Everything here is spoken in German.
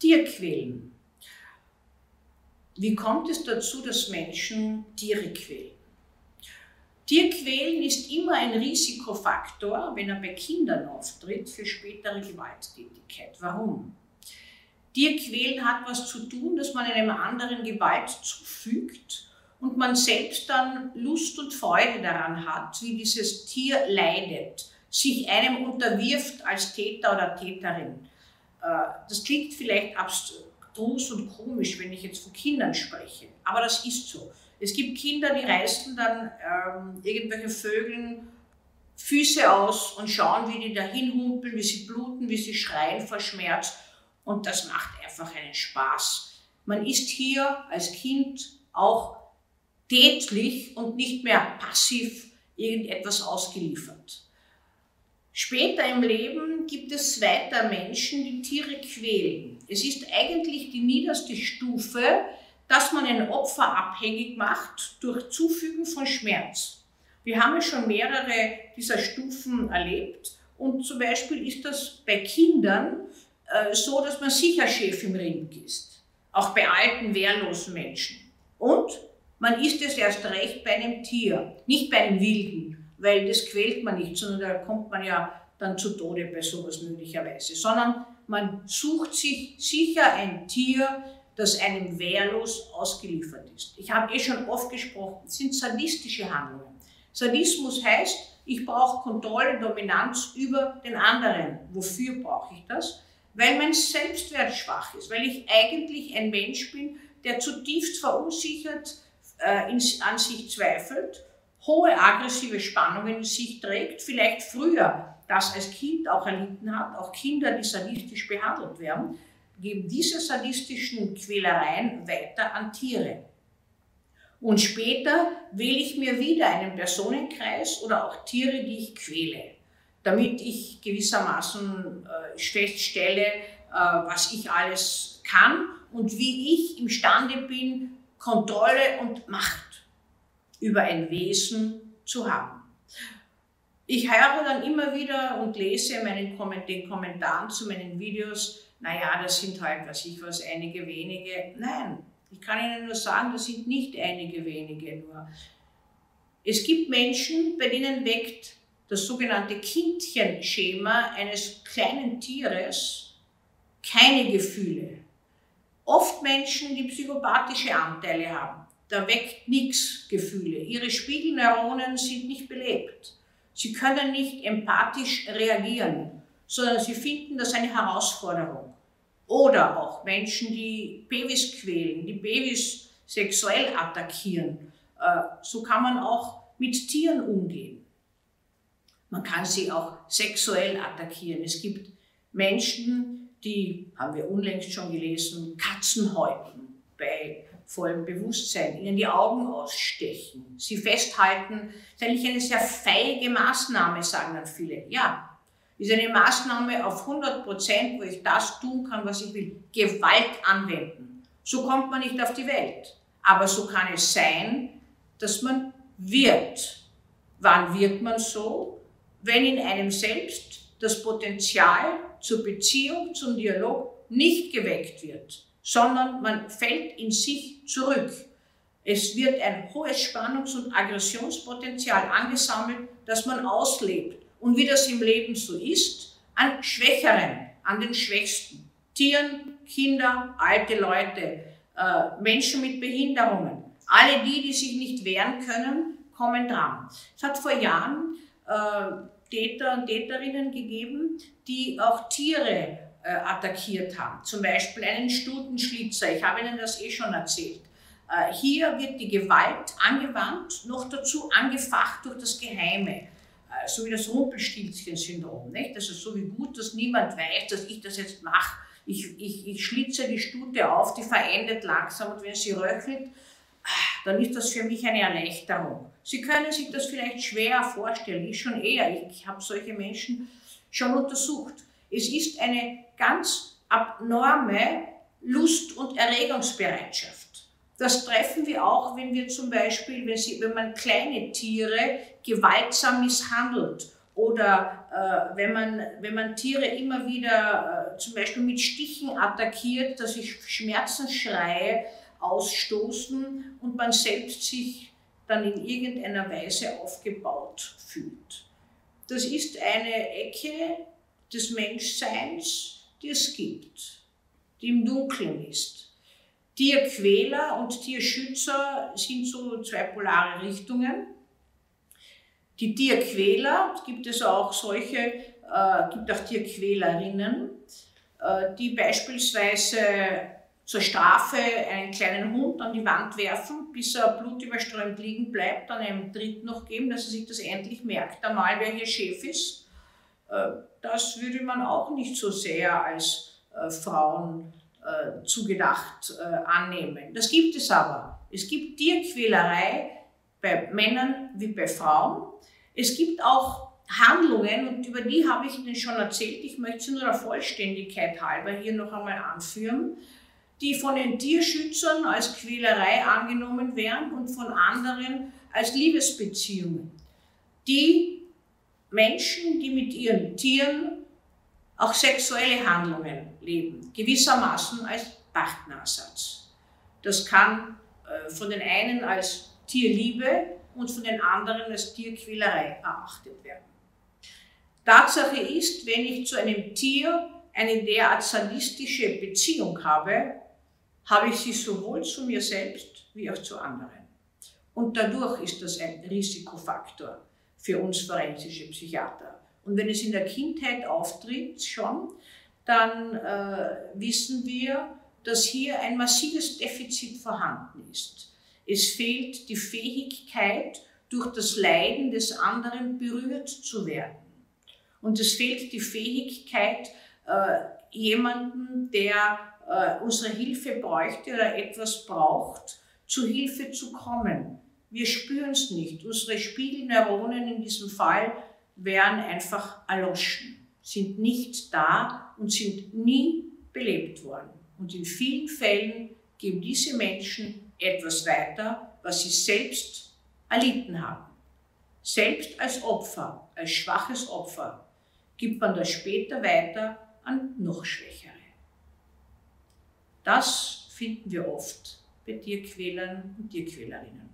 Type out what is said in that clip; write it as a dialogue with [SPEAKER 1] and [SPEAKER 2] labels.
[SPEAKER 1] Tierquälen. Wie kommt es dazu, dass Menschen Tiere quälen? Tierquälen ist immer ein Risikofaktor, wenn er bei Kindern auftritt, für spätere Gewalttätigkeit. Warum? Tierquälen hat was zu tun, dass man einem anderen Gewalt zufügt und man selbst dann Lust und Freude daran hat, wie dieses Tier leidet, sich einem unterwirft als Täter oder Täterin. Äh, das klingt vielleicht abstrus und komisch, wenn ich jetzt von Kindern spreche, aber das ist so. Es gibt Kinder, die reißen dann ähm, irgendwelche Vögeln Füße aus und schauen, wie die dahin humpeln, wie sie bluten, wie sie schreien vor Schmerz. Und das macht einfach einen Spaß. Man ist hier als Kind auch tätlich und nicht mehr passiv irgendetwas ausgeliefert. Später im Leben gibt es weiter Menschen, die Tiere quälen. Es ist eigentlich die niederste Stufe, dass man ein Opfer abhängig macht durch Zufügen von Schmerz. Wir haben schon mehrere dieser Stufen erlebt und zum Beispiel ist das bei Kindern äh, so, dass man sicher Chef im Rind ist. Auch bei alten, wehrlosen Menschen. Und man ist es erst recht bei einem Tier, nicht bei einem Wilden weil das quält man nicht, sondern da kommt man ja dann zu Tode bei sowas möglicherweise, sondern man sucht sich sicher ein Tier, das einem wehrlos ausgeliefert ist. Ich habe eh schon oft gesprochen, es sind sadistische Handlungen. Sadismus heißt, ich brauche Kontrolle, Dominanz über den anderen. Wofür brauche ich das? Weil mein Selbstwert schwach ist, weil ich eigentlich ein Mensch bin, der zutiefst verunsichert äh, in, an sich zweifelt hohe aggressive Spannungen in sich trägt, vielleicht früher das als Kind auch erlitten hat, auch Kinder, die sadistisch behandelt werden, geben diese sadistischen Quälereien weiter an Tiere. Und später wähle ich mir wieder einen Personenkreis oder auch Tiere, die ich quäle, damit ich gewissermaßen äh, feststelle, äh, was ich alles kann und wie ich imstande bin, Kontrolle und Macht über ein Wesen zu haben. Ich höre dann immer wieder und lese meinen, den Kommentaren zu meinen Videos, naja, das sind halt, was ich was, einige wenige. Nein, ich kann Ihnen nur sagen, das sind nicht einige wenige nur. Es gibt Menschen, bei denen weckt das sogenannte Kindchenschema eines kleinen Tieres keine Gefühle. Oft Menschen, die psychopathische Anteile haben da weckt nichts Gefühle. Ihre Spiegelneuronen sind nicht belebt. Sie können nicht empathisch reagieren, sondern sie finden das eine Herausforderung. Oder auch Menschen, die Babys quälen, die Babys sexuell attackieren. Äh, so kann man auch mit Tieren umgehen. Man kann sie auch sexuell attackieren. Es gibt Menschen, die, haben wir unlängst schon gelesen, Katzen häuten bei vollem Bewusstsein, ihnen die Augen ausstechen, sie festhalten. Das ist eigentlich eine sehr feige Maßnahme, sagen dann viele. Ja, ist eine Maßnahme auf 100 Prozent, wo ich das tun kann, was ich will. Gewalt anwenden. So kommt man nicht auf die Welt. Aber so kann es sein, dass man wird. Wann wird man so? Wenn in einem selbst das Potenzial zur Beziehung, zum Dialog nicht geweckt wird sondern man fällt in sich zurück. Es wird ein hohes Spannungs- und Aggressionspotenzial angesammelt, das man auslebt. Und wie das im Leben so ist, an Schwächeren, an den Schwächsten. Tieren, Kinder, alte Leute, äh, Menschen mit Behinderungen. Alle die, die sich nicht wehren können, kommen dran. Es hat vor Jahren äh, Täter und Täterinnen gegeben, die auch Tiere äh, attackiert haben. Zum Beispiel einen Stutenschlitzer, ich habe Ihnen das eh schon erzählt. Äh, hier wird die Gewalt angewandt, noch dazu angefacht durch das Geheime, äh, so wie das Rumpelstilzchen-Syndrom. Also so wie gut, dass niemand weiß, dass ich das jetzt mache. Ich, ich, ich schlitze die Stute auf, die verendet langsam und wenn sie röchelt, dann ist das für mich eine Erleichterung. Sie können sich das vielleicht schwer vorstellen, ich schon eher. Ich habe solche Menschen schon untersucht. Es ist eine ganz abnorme Lust- und Erregungsbereitschaft. Das treffen wir auch, wenn wir zum Beispiel, wenn, sie, wenn man kleine Tiere gewaltsam misshandelt oder äh, wenn, man, wenn man Tiere immer wieder äh, zum Beispiel mit Stichen attackiert, dass sich Schmerzensschreie ausstoßen und man selbst sich dann in irgendeiner Weise aufgebaut fühlt. Das ist eine Ecke des Menschseins, die es gibt, die im Dunkeln ist. Tierquäler und Tierschützer sind so zwei polare Richtungen. Die Tierquäler, gibt es auch solche, äh, gibt auch Tierquälerinnen, äh, die beispielsweise zur Strafe einen kleinen Hund an die Wand werfen, bis er blutüberströmt liegen bleibt, dann einen Tritt noch geben, dass er sich das endlich merkt, einmal wer hier Chef ist. Äh, das würde man auch nicht so sehr als äh, Frauen äh, zugedacht annehmen. Das gibt es aber. Es gibt Tierquälerei bei Männern wie bei Frauen. Es gibt auch Handlungen, und über die habe ich Ihnen schon erzählt, ich möchte sie nur der Vollständigkeit halber hier noch einmal anführen, die von den Tierschützern als Quälerei angenommen werden und von anderen als Liebesbeziehungen. Die Menschen, die mit ihren Tieren auch sexuelle Handlungen leben, gewissermaßen als Partnersatz. Das kann äh, von den einen als Tierliebe und von den anderen als Tierquälerei erachtet werden. Tatsache ist, wenn ich zu einem Tier eine derart sadistische Beziehung habe, habe ich sie sowohl zu mir selbst wie auch zu anderen. Und dadurch ist das ein Risikofaktor für uns forensische Psychiater. Und wenn es in der Kindheit auftritt schon, dann äh, wissen wir, dass hier ein massives Defizit vorhanden ist. Es fehlt die Fähigkeit, durch das Leiden des anderen berührt zu werden. Und es fehlt die Fähigkeit, äh, jemanden, der äh, unsere Hilfe bräuchte oder etwas braucht, zu Hilfe zu kommen. Wir spüren es nicht. Unsere Spiegelneuronen in diesem Fall wären einfach erloschen, sind nicht da und sind nie belebt worden. Und in vielen Fällen geben diese Menschen etwas weiter, was sie selbst erlitten haben. Selbst als Opfer, als schwaches Opfer, gibt man das später weiter an noch Schwächere. Das finden wir oft bei Tierquälern und Tierquälerinnen.